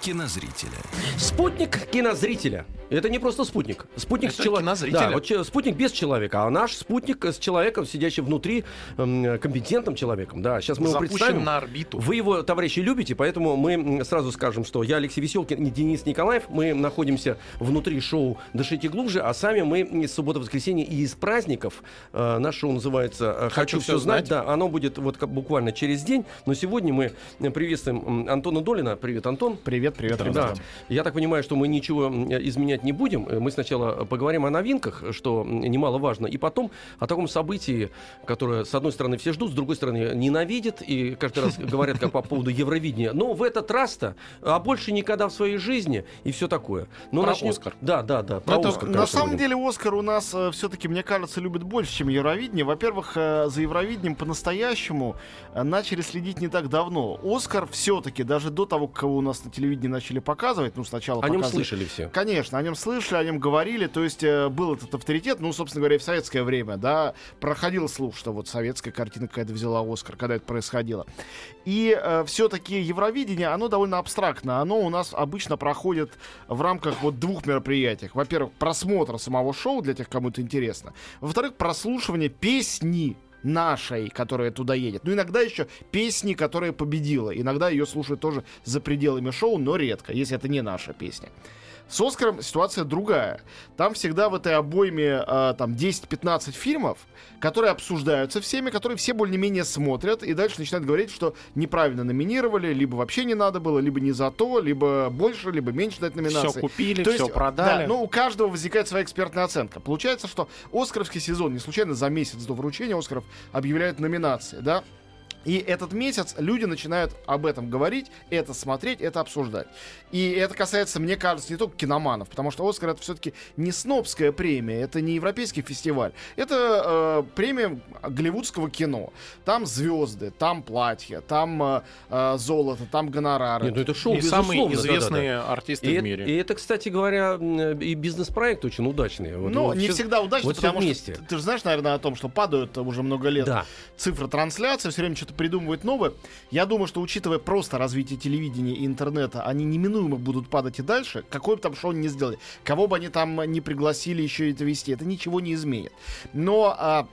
кинозрителя. Спутник кинозрителя. Это не просто спутник. Спутник Это с чело- кинозрителя. Да, вот че- спутник без человека, а наш спутник с человеком, сидящим внутри, эм, компетентным человеком. Да, сейчас мы его Запущен представим. на орбиту. Вы его, товарищи, любите, поэтому мы сразу скажем, что я Алексей Веселкин и Денис Николаев. Мы находимся внутри шоу «Дышите глубже», а сами мы из субботы-воскресенья и из праздников. Э, наше шоу называется э, «Хочу, все знать». Да, оно будет вот как буквально через день. Но сегодня мы э, приветствуем Антона Долина. Привет, Антон. Привет, привет, Да. ребята. Я так понимаю, что мы ничего м, изменять не будем. Э, Мы сначала поговорим о новинках, что немаловажно, и потом о таком событии, которое, с одной стороны, все ждут, с другой стороны, ненавидят, и каждый раз говорят, как по поводу Евровидения. Но в этот раз-то, а больше никогда в своей жизни, и все такое. Но Про начнем- «Оскар». Да, да, да, про Это, «Оскар», на конечно, самом будем. деле Оскар у нас все-таки, мне кажется, любит больше, чем Евровидение. Во-первых, э, за Евровидением по-настоящему э, начали следить не так давно. Оскар все-таки, даже до того, кого у нас на телевидении начали показывать, ну, сначала О нем показывали- слышали все. Конечно, о нем слышали, о нем говорили, то есть э, был этот авторитет, ну, собственно говоря, и в советское время, да, проходил слух, что вот советская картина какая-то взяла Оскар, когда это происходило. И все-таки Евровидение, оно довольно абстрактно, оно у нас обычно проходит в рамках вот двух мероприятий. Во-первых, просмотр самого шоу для тех, кому это интересно. Во-вторых, прослушивание песни нашей, которая туда едет. Ну, иногда еще песни, которая победила. Иногда ее слушают тоже за пределами шоу, но редко, если это не наша песня. С Оскаром ситуация другая. Там всегда в этой обойме э, там 10-15 фильмов, которые обсуждаются всеми, которые все более-менее смотрят, и дальше начинают говорить, что неправильно номинировали, либо вообще не надо было, либо не за то, либо больше, либо меньше дать номинации. Все купили, То все есть, продали. Да, но у каждого возникает своя экспертная оценка. Получается, что Оскаровский сезон не случайно за месяц до вручения Оскаров объявляют номинации, да? И этот месяц люди начинают об этом говорить, это смотреть, это обсуждать. И это касается, мне кажется, не только киноманов, потому что Оскар это все-таки не снобская премия, это не европейский фестиваль, это э, премия голливудского кино. Там звезды, там платья, там э, э, золото, там гонорары. Нет, ну это шоу, и самые безусловно, да-да-да. известные артисты И, в это- мире. и это, кстати говоря, и бизнес-проект очень удачный. Вот- Ну, вот не всё- всегда удачно, вот потому вместе. что ты, ты же знаешь, наверное, о том, что падают уже много лет Да. цифры трансляции, все время что-то придумывают новое. Я думаю, что учитывая просто развитие телевидения и интернета, они неминуемо будут падать и дальше. Какое бы там шоу ни сделали, кого бы они там не пригласили еще это вести, это ничего не изменит. Но а,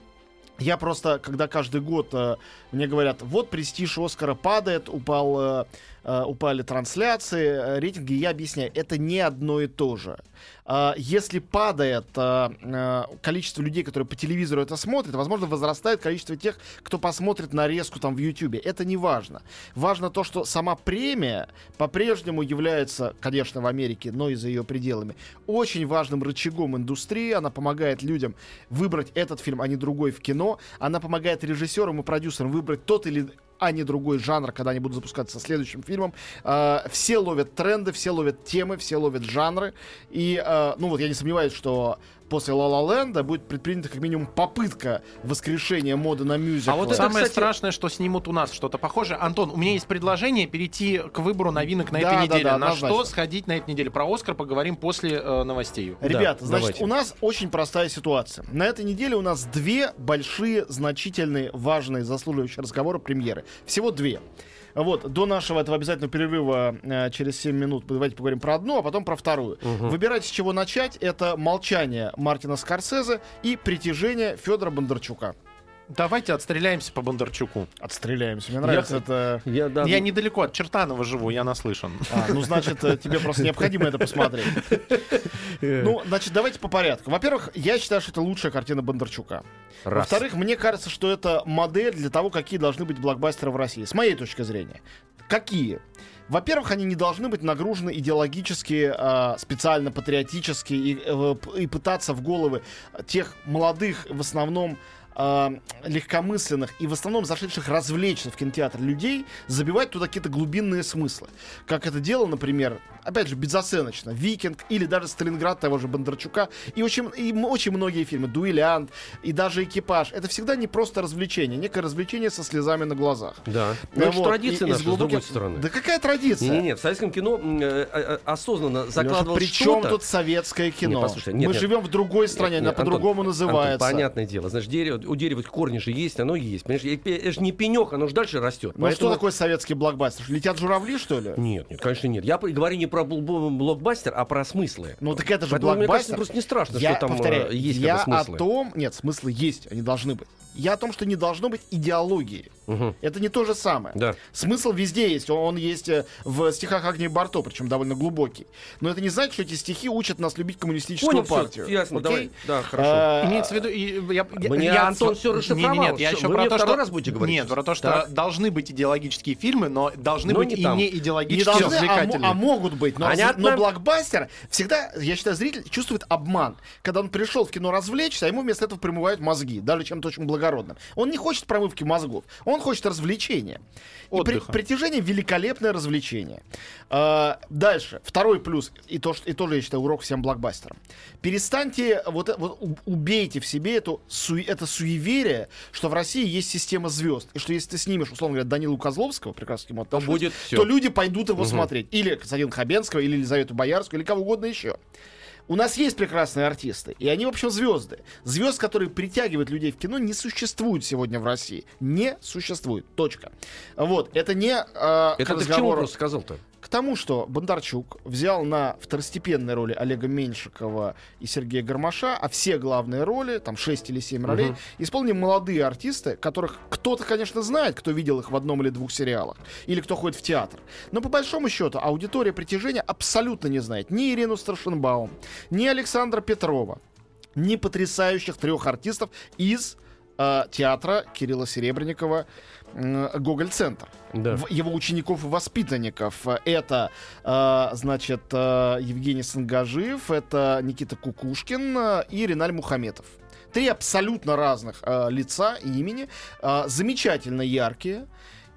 я просто, когда каждый год э, мне говорят, вот престиж Оскара падает, упал, э, э, упали трансляции, э, рейтинги, я объясняю, это не одно и то же. А, Если падает э, количество людей, которые по телевизору это смотрят, возможно, возрастает количество тех, кто посмотрит нарезку там в Ютубе. Это не важно. Важно то, что сама премия по-прежнему является, конечно, в Америке, но и за ее пределами, очень важным рычагом индустрии. Она помогает людям выбрать этот фильм, а не другой в кино. Она помогает режиссерам и продюсерам выбрать тот или а не другой жанр, когда они будут запускаться со следующим фильмом. А, все ловят тренды, все ловят темы, все ловят жанры. И, а, ну вот, я не сомневаюсь, что после La La Land будет предпринята как минимум попытка воскрешения моды на мюзикл. А вот это, Самое кстати- страшное, что снимут у нас что-то похожее. Антон, у меня есть предложение перейти к выбору новинок на Да, этой да, неделе. да, на что однозначно. сходить на этой неделе? Про Оскар поговорим после э, новостей. Ребята, Да, значит, давайте. у нас очень простая ситуация. На этой неделе у нас две большие, значительные, важные, заслуживающие разговора премьеры. Всего две. Вот, до нашего этого обязательного перерыва э, через 7 минут давайте поговорим про одну, а потом про вторую. Выбирайте, с чего начать. Это «Молчание» Мартина Скорсезе и «Притяжение» Федора Бондарчука. Давайте отстреляемся по Бондарчуку. Отстреляемся. Мне нравится Я- это... Я, да, Я ну, недалеко от Чертанова живу, я наслышан. А, ну, значит, э, тебе просто необходимо это посмотреть. Ну, значит, давайте по порядку. Во-первых, я считаю, что это лучшая картина Бондарчука. Во-вторых, мне кажется, что это модель для того, какие должны быть блокбастеры в России. С моей точки зрения. Какие? Во-первых, они не должны быть нагружены идеологически, а, специально патриотически и, э, и пытаться в головы тех молодых, в основном э, легкомысленных и в основном зашедших развлечься в кинотеатр людей забивать туда какие-то глубинные смыслы. Как это делал, например, опять же, безоценочно, «Викинг» или даже «Сталинград» того же Бондарчука и очень, и очень многие фильмы, «Дуэлянт» и даже «Экипаж». Это всегда не просто развлечение, некое развлечение со слезами на глазах. Да. Ну, это же Вот, традиция и- наша, с с другой стороны. Да какая традиция? Не-не-не, в советском кино м, э, э, осознанно закладывалось при чем что-то. тут советское кино? послушай, нет, Мы нет. живем в другой стране, она Нет, Антон, по-другому Антон, называется. понятное дело. Значит, дерево, у дерева корни же есть, оно есть. Понимаешь, это же не пенек, оно же дальше растет. Ну что такое советский блокбастер? Летят журавли, что ли? Нет, нет, конечно, нет. Я говорю не про бл- бл- блокбастер, а про смыслы. Ну так это же Поэтому, мне кажется, блокбастер. просто не страшно, я что там повторяю, э, есть я смыслы. о том... Нет, смыслы есть, они должны быть. Я о том, что не должно быть идеологии. Мгм. Это не то же самое. Да. Смысл везде есть. Он, он есть э, в стихах Агнии Барто, причем довольно глубокий. Но это не значит, что эти стихи учат нас любить коммунистическую Понял, партию. ясно, Окей? давай. Да, хорошо. А, Имеется в виду, я, я- Мне я- Антон всё Не, расшифровал. не, нет, я Что, еще вы про мне то, что раз будете говорить нет, про то, что Так. должны быть идеологические фильмы, но должны Но быть не и там. не Не идеологически должны, а, развлекательные. а могут быть. Но, Понятно. но блокбастер всегда, я считаю, зритель чувствует обман. Когда он пришел в кино развлечься, а ему вместо этого промывают мозги, даже чем-то очень благородным. Он не хочет промывки мозгов, он хочет развлечения. И при- Отдыха. притяжение великолепное развлечение. А, дальше, второй плюс, и, то, что, и тоже, я считаю, урок всем блокбастерам. Перестаньте, вот, вот убейте в себе эту, суе- это суеверие, что в России есть система звезд, и что если ты снимешь, условно говоря, Данилу Козловского, прекрасно к нему отношусь, будет всё. то люди пойдут его смотреть. Или Константина Хабенского, или Елизавету Боярскую, или кого угодно еще. У нас есть прекрасные артисты, и они, в общем, звезды. Звезд, которые притягивают людей в кино, не существует сегодня в России. Не существует. Точка. Вот. Это не э, Это ты к чему разговору- просто сказал-то? К тому, что Бондарчук взял на второстепенные роли Олега Меньшикова и Сергея Гармаша, а все главные роли, там 6 или 7 ролей, исполнили молодые артисты, которых кто-то, конечно, знает, кто видел их в одном или двух сериалах, или кто ходит в театр. Но по большому счету аудитория притяжения абсолютно не знает ни Ирину Старшинбаум, ни Александра Петрова, ни потрясающих трех артистов из э, театра Кирилла Серебренникова «Гоголь-центр» Да. его учеников и воспитанников. Это, э, значит, э, Евгений Сангажиев, это Никита Кукушкин э, и Реналь Мухаметов. Три абсолютно разных э, лица и имени, э, замечательно яркие,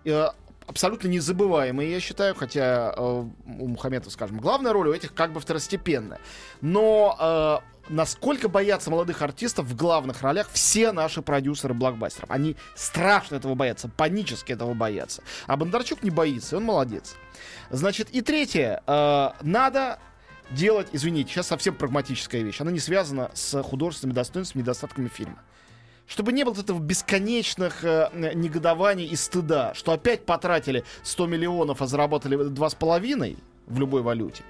э, абсолютно незабываемые, я считаю, хотя э, у Мухаметова, скажем, главная роль у этих как бы второстепенная. Но э, насколько боятся молодых артистов в главных ролях все наши продюсеры блокбастеров. Они страшно этого боятся, панически этого боятся. А Бондарчук не боится, он молодец. Значит, и третье. э, надо делать, извините, сейчас совсем прагматическая вещь. Она не связана с художественными достоинствами и недостатками фильма чтобы не было вот этого бесконечных э, негодований и стыда, что опять потратили 100 миллионов, а заработали 2,5 в любой валюте.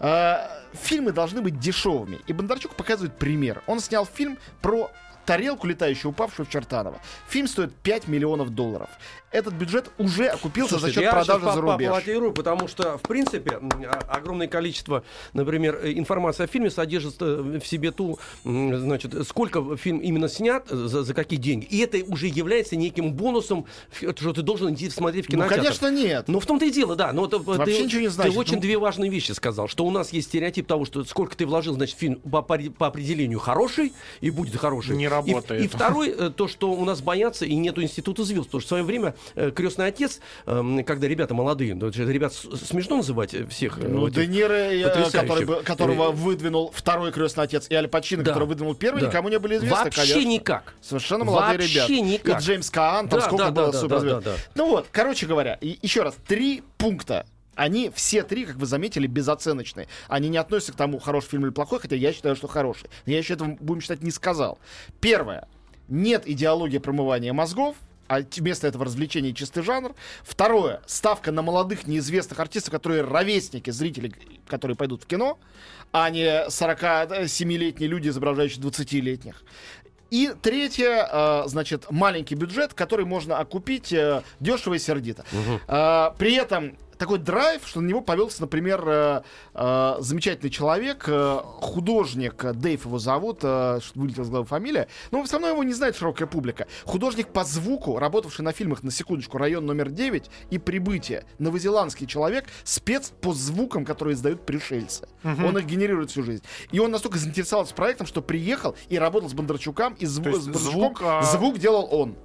Э, фильмы должны быть дешевыми. И Бондарчук показывает пример. Он снял фильм про тарелку, летающую, упавшую в Чертаново. Фильм стоит 5 миллионов долларов. Этот бюджет уже окупился Слушайте, за счет я продажи за рубеж. поаплодирую, потому что, в принципе, а- огромное количество, например, э, информации о фильме содержит э, в себе ту, значит, сколько фильм именно снят, э, за, за какие деньги. И это уже является неким бонусом, что ты должен идти смотреть в Ну, кинотеатр. конечно, нет. Ну, в том-то и дело, да. Но это, Вообще ты, ничего не ты значит. очень Ну- две важные вещи сказал. Что у нас есть стереотип того, что сколько ты вложил, значит, фильм по, по- по определению хороший и будет хороший. Не работает. И, второй, э, то, что у нас боятся и нету института звезд. Потому что в свое время э, крестный отец, эм, когда ребята молодые, ну, это ребят смешно называть э, всех. Ну, Де Ниро, который, которого выдвинул второй крестный отец, и Аль Пачино, Да. который выдвинул первый, Да. никому не были известны, Вообще конечно. никак. Совершенно молодые Вообще ребята. никак. И Джеймс Каан, там Да, сколько да, было да, суперзвезд. да, да, да. Ну вот, короче говоря, и, еще раз, три пункта. Они все три, как вы заметили, безоценочные. Они не относятся к тому, хороший фильм или плохой, хотя я считаю, что хороший. Но я еще этого, будем считать, не сказал. Первое. Нет идеологии промывания мозгов, а вместо этого развлечения чистый жанр. Второе. Ставка на молодых неизвестных артистов, которые ровесники зрителей, которые пойдут в кино, а не 47-летние люди, изображающие 20-летних. И третье, э, значит, маленький бюджет, который можно окупить э, дешево и сердито. Э, при этом такой драйв, что на него повелся, например, э, э, замечательный человек, э, художник, э, Дэйв его зовут, э, что вылетел с головы фамилия, но все равно его не знает широкая публика. Художник по звуку, работавший на фильмах, на секундочку, «Район номер 9» и «Прибытие». Новозеландский человек, спец по звукам, которые издают пришельцы. Он их генерирует всю жизнь. И он настолько заинтересовался проектом, что приехал и работал с Бондарчуком, и зву- с Бондарчуком звук, а- звук делал он.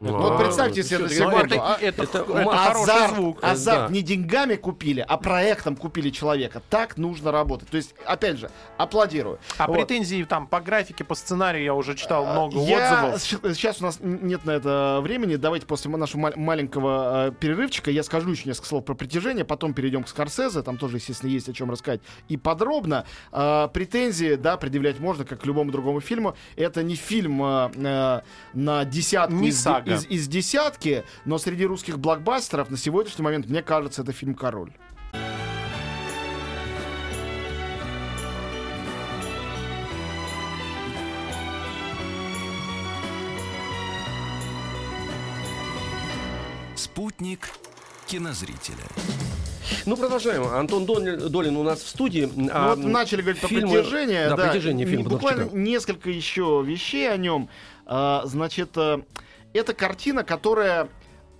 Ну, вот представьте себе на секунду. это, а- это, это это азарт, звук. азарт Да. не деньгами купили, а проектом купили человека. Так нужно работать. То есть, опять же, аплодирую. А Вот. претензии там по графике, по сценарию я уже читал много Я отзывов. сейчас у нас нет на это времени. Давайте после нашего ма- маленького э, перерывчика я скажу еще несколько слов про притяжение, потом перейдем к Скорсезе. Там тоже, естественно, есть о чем рассказать. И подробно. Э, претензии, да, предъявлять можно, как к любому другому фильму. Это не фильм э, э, на десятку Не из, сага. Из- из десятки, но среди русских блокбастеров на сегодняшний момент, мне кажется, это фильм «Король». Спутник кинозрителя. Ну, продолжаем. Антон Долин у нас в студии. Ну, А, вот начали говорить про фильмы- притяжение. Да, Да, притяжение фильм Н- Буквально несколько еще вещей о нем. А, значит, э, это картина, которая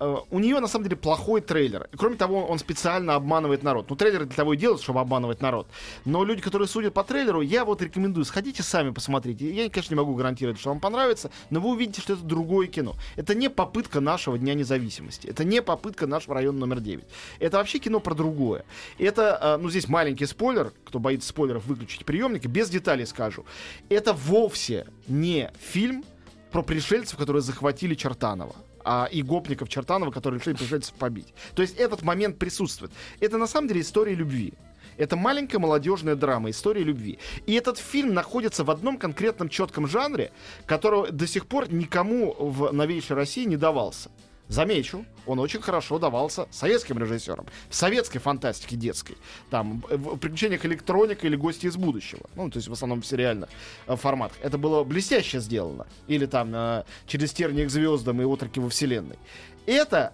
э, у нее на самом деле плохой трейлер. И, кроме того, он специально обманывает народ. Ну, трейлеры для того и делают, чтобы обманывать народ. Но люди, которые судят по трейлеру, я вот рекомендую, сходите сами посмотрите. Я, конечно, не могу гарантировать, что вам понравится, но вы увидите, что это другое кино. Это не попытка нашего Дня независимости. Это не попытка нашего района номер 9. Это вообще кино про другое. Это, э, ну, здесь маленький спойлер. Кто боится спойлеров, выключите приемник. Без деталей скажу. Это вовсе не фильм про пришельцев, которые захватили Чертанова а, и гопников Чертанова, которые решили пришельцев побить. То есть этот момент присутствует. Это на самом деле история любви. Это маленькая молодежная драма, история любви. И этот фильм находится в одном конкретном четком жанре, которого до сих пор никому в новейшей России не давался. Замечу, он очень хорошо давался советским режиссерам. В советской фантастике детской. Там, э, в приключениях электроника или гости из будущего. Ну, то есть в основном в сериальных э, форматах. Это было блестяще сделано. Или там э, через тернии к звездам и отроки во вселенной. Это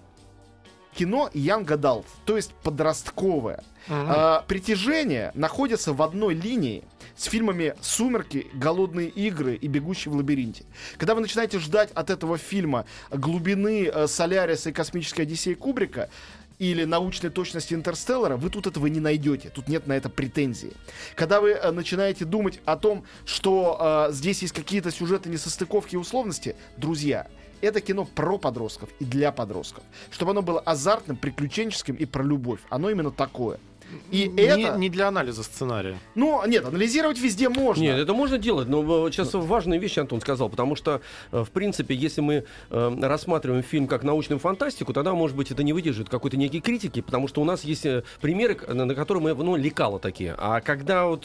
кино Young Adult, то есть подростковое. А, притяжение находится в одной линии с фильмами «Сумерки», «Голодные игры» и «Бегущий в лабиринте». Когда вы начинаете ждать от этого фильма глубины э, Соляриса и «Космической Одиссеи» Кубрика, или научной точности Интерстеллара, вы тут этого не найдете. Тут нет на это претензий. Когда вы э, начинаете думать о том, что э, здесь есть какие-то сюжеты несостыковки и условности, друзья, это кино про подростков и для подростков. Чтобы оно было азартным, приключенческим и про любовь. Оно именно такое. И не, это... не для анализа сценария. Ну, нет, анализировать везде можно. Нет, это можно делать, но э, сейчас важные вещи Антон сказал, потому что, э, в принципе, если мы э, рассматриваем фильм как научную фантастику, тогда, может быть, это не выдержит какой-то некий критики, потому что у нас есть примеры, на которые мы, ну, лекало такие. А когда вот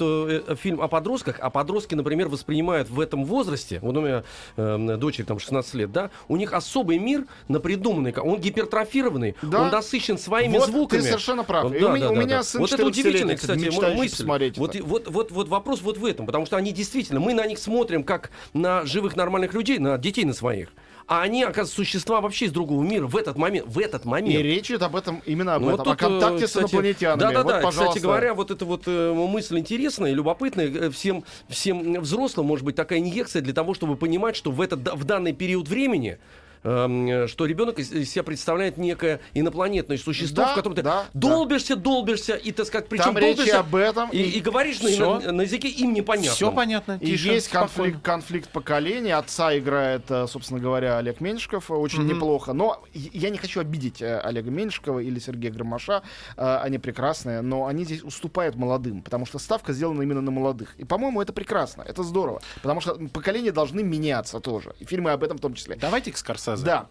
фильм о подростках, а подростки, например, воспринимают в этом возрасте, вот у меня э, дочери там 16 лет, да, у них особый мир напридуманный, он гипертрофированный, Да. он насыщен своими Вот звуками. ты совершенно прав. Вот да, у меня- да, у да, меня да. Сын Вот это 14-летний, удивительная, кстати, мысль. посмотреть Вот, это. и- вот, вот, вот вопрос вот в этом, потому что они действительно, мы на них смотрим как на живых нормальных людей, на детей на своих. А они, оказывается, существа вообще из другого мира в этот момент. В этот И момент. речь идет об этом, именно об Ну, этом. вот о тут, э, контакте кстати, с инопланетянами. Да, да, вот, да. пожалуйста. Кстати говоря, вот эта вот э, мысль интересная, любопытная. э, Всем, всем взрослым может быть такая инъекция для того, чтобы понимать, что в, этот, в данный период времени э, что ребенок из себя представляет некое инопланетное существо, Да, в котором ты да, долбишься, долбишься, и, так сказать, причем Там долбишься, об этом. и, и говоришь на, Всё. на- на языке им непонятно. Все понятно. И тише, есть спокойно. конфликт, конфликт поколений. Отца играет, э, собственно говоря, Олег Меньшиков. э, Очень Мгм. неплохо. Но я не хочу обидеть э, Олега Меньшикова или Сергея Громаша. Они прекрасные, но они здесь уступают молодым, потому что ставка сделана именно на молодых. И, по-моему, это прекрасно, это здорово. Потому что поколения должны меняться тоже. И фильмы об этом в том числе. Давайте к Скорсезе. Да.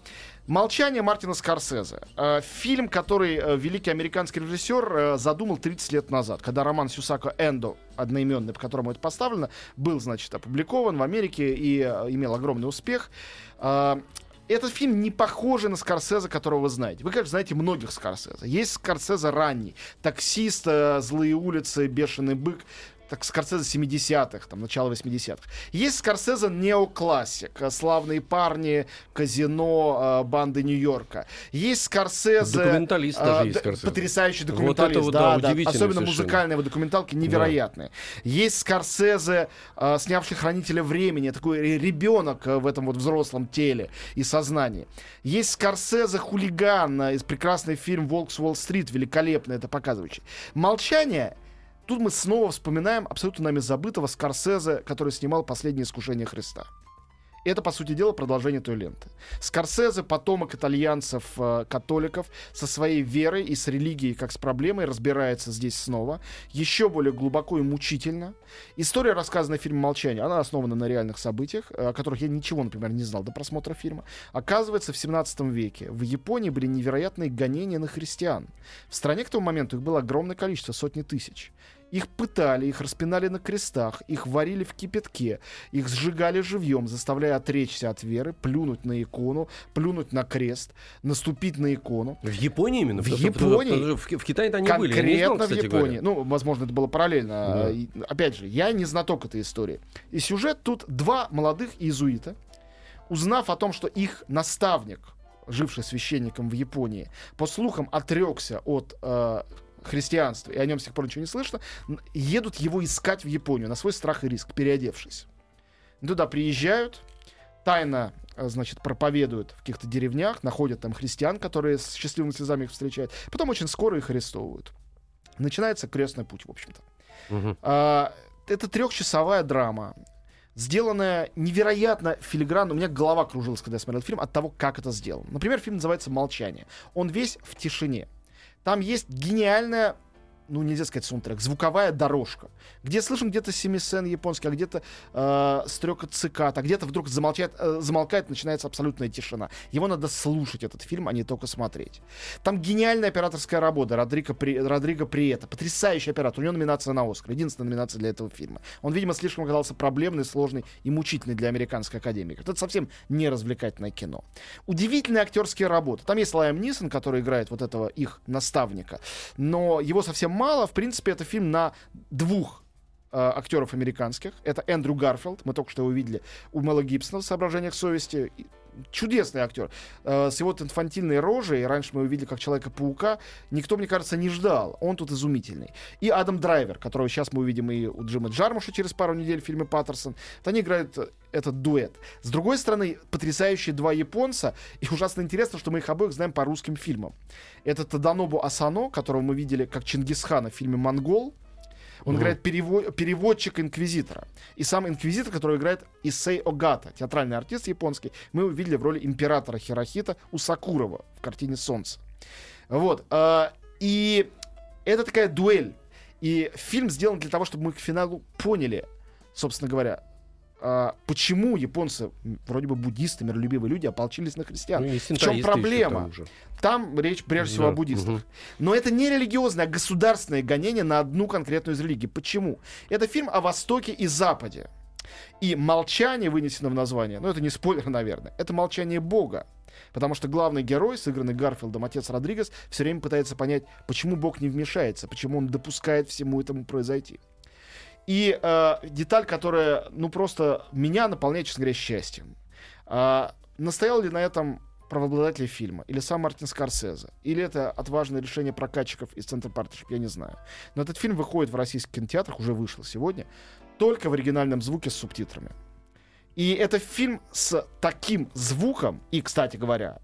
«Молчание» Мартина Скорсезе. Э, Фильм, который э, великий американский режиссер э, задумал 30 лет назад, когда роман Сюсако «Эндо», одноименный, по которому это поставлено, был, значит, опубликован в Америке и имел огромный успех. Этот фильм не похожий на Скорсезе, которого вы знаете. Вы, конечно, знаете многих Скорсезе. Есть Скорсезе ранний. «Таксист», «Злые улицы», «Бешеный бык». Так Скорсезе 70-х, там, начало 80-х. Есть Скорсезе неоклассик, э, славные парни, казино, э, банды Нью-Йорка. Есть Скорсезе... Документалист даже есть Скорсезе. Потрясающий Вот документалист, это вот, да, да, да. удивительно Особенно совершенно. музыкальные его документалки невероятные. Есть Скорсезе, э, снявший «Хранителя времени», такой ре- ребенок э, в этом вот взрослом теле и сознании. Есть Скорсезе «Хулиган», э, из прекрасный фильм «Волк с Уолл-стрит», великолепно это показывающий. «Молчание» Тут мы снова вспоминаем абсолютно нами забытого Скорсезе, который снимал «Последнее искушение Христа». Это, по сути дела, продолжение той ленты. Скорсезе, потомок итальянцев, э, католиков, со своей верой и с религией, как с проблемой, разбирается здесь снова. Еще более глубоко и мучительно. История, рассказанная в фильме «Молчание», она основана на реальных событиях, о которых я ничего, например, не знал до просмотра фильма. Оказывается, в 17 веке в Японии были невероятные гонения на христиан. В стране к тому моменту их было огромное количество, сотни тысяч. Их пытали, их распинали на крестах, их варили в кипятке, их сжигали живьем, заставляя отречься от веры, плюнуть на икону, плюнуть на крест, наступить на икону. В Японии именно? В Японии? потому В, в Китае-то они были. Я не Конкретно в Японии. говоря. Ну, возможно, это было параллельно. Да. Опять же, я не знаток этой истории. И сюжет тут два молодых иезуита, узнав о том, что их наставник, живший священником в Японии, по слухам отрекся от э, христианства, и о нем с тех пор ничего не слышно, едут его искать в Японию на свой страх и риск, переодевшись. Туда приезжают, тайно, э, значит, проповедуют в каких-то деревнях, находят там христиан, которые с счастливыми слезами их встречают, потом очень скоро их арестовывают. Начинается крестный путь, в общем-то. А, это трехчасовая драма, сделанная невероятно филигранно. У меня голова кружилась, когда я смотрел фильм, от того, как это сделано. Например, фильм называется «Молчание». Он весь в тишине. Там есть гениальная ну, нельзя сказать саундтрек, звуковая дорожка, где слышим где-то семисен японский, а где-то э, стрекот цикад, а где-то вдруг замолчает, э, замолкает, начинается абсолютная тишина. Его надо слушать, этот фильм, а не только смотреть. Там гениальная операторская работа Родриго, При, Родриго Приета. Потрясающий оператор. У него номинация на Оскар. Единственная номинация для этого фильма. Он, видимо, слишком оказался проблемный, сложный и мучительный для американской академии. Это совсем не развлекательное кино. Удивительные актерские работы. Там есть Лайм Нисон, который играет вот этого их наставника. Но его совсем мало. В принципе, это фильм на двух актеров американских. Это Эндрю Гарфилд, мы только что его видели у Мэла Гибсона в «Соображениях совести». Чудесный актер. Э, с его инфантильной рожей, раньше мы его видели как Человека-паука, никто, мне кажется, не ждал. Он тут изумительный. И Адам Драйвер, которого сейчас мы увидим и у Джима Джармуша через пару недель в фильме «Паттерсон». Вот они играют э, этот дуэт. С другой стороны, потрясающие два японца. И ужасно интересно, что мы их обоих знаем по русским фильмам. Это Таданобу Асано, которого мы видели как Чингисхана в фильме «Монгол». Он Мгм. играет перево- переводчик инквизитора. И сам инквизитор, который играет Исей Огата, театральный артист японский, мы его видели в роли императора Хирохита у Сакурова в картине «Солнце». Вот. а, И это такая дуэль. И фильм сделан для того, чтобы мы к финалу поняли, собственно говоря, а, почему японцы, вроде бы буддисты, миролюбивые люди, ополчились на христиан. Ну, в чем проблема? там речь прежде всего Да, о буддистах. мгм. Но это не религиозное, а государственное гонение на одну конкретную из религий. Почему? Это фильм о Востоке и Западе. И молчание вынесено в название, ну это не спойлер, наверное, это молчание Бога. Потому что главный герой, сыгранный Гарфилдом, отец Родригес, все время пытается понять, почему Бог не вмешается, почему он допускает всему этому произойти. И э, деталь, которая, ну, просто меня наполняет, честно говоря, счастьем. А, настоял ли на этом правообладатель фильма, или сам Мартин Скорсезе, или это отважное решение прокатчиков из Центр Партnership, я не знаю. Но этот фильм выходит в российских кинотеатрах, уже вышел сегодня, только в оригинальном звуке с субтитрами. И это фильм с таким звуком, и, кстати говоря,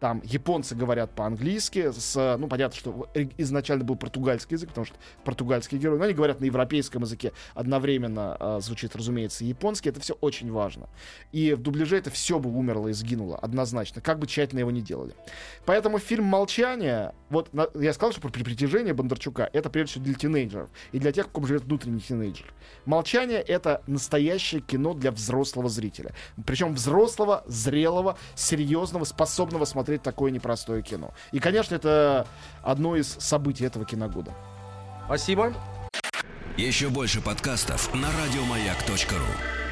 там японцы говорят по-английски, с, ну, понятно, что э- изначально был португальский язык, потому что португальский герой, но они говорят на европейском языке, одновременно а, звучит, разумеется, японский, это все очень важно. И в дубляже это все бы умерло и сгинуло, однозначно, как бы тщательно его не делали. Поэтому фильм «Молчание», вот на- я сказал, что при притяжении Бондарчука это прежде всего для тинейджеров и для тех, в ком живет внутренний тинейджер. «Молчание» — это настоящее кино для взрослого зрителя. Причем взрослого, зрелого, серьезного, способного смотреть такое непростое кино. И, конечно, это одно из событий этого киногода. Спасибо. Еще больше подкастов на радиомаяк.ру.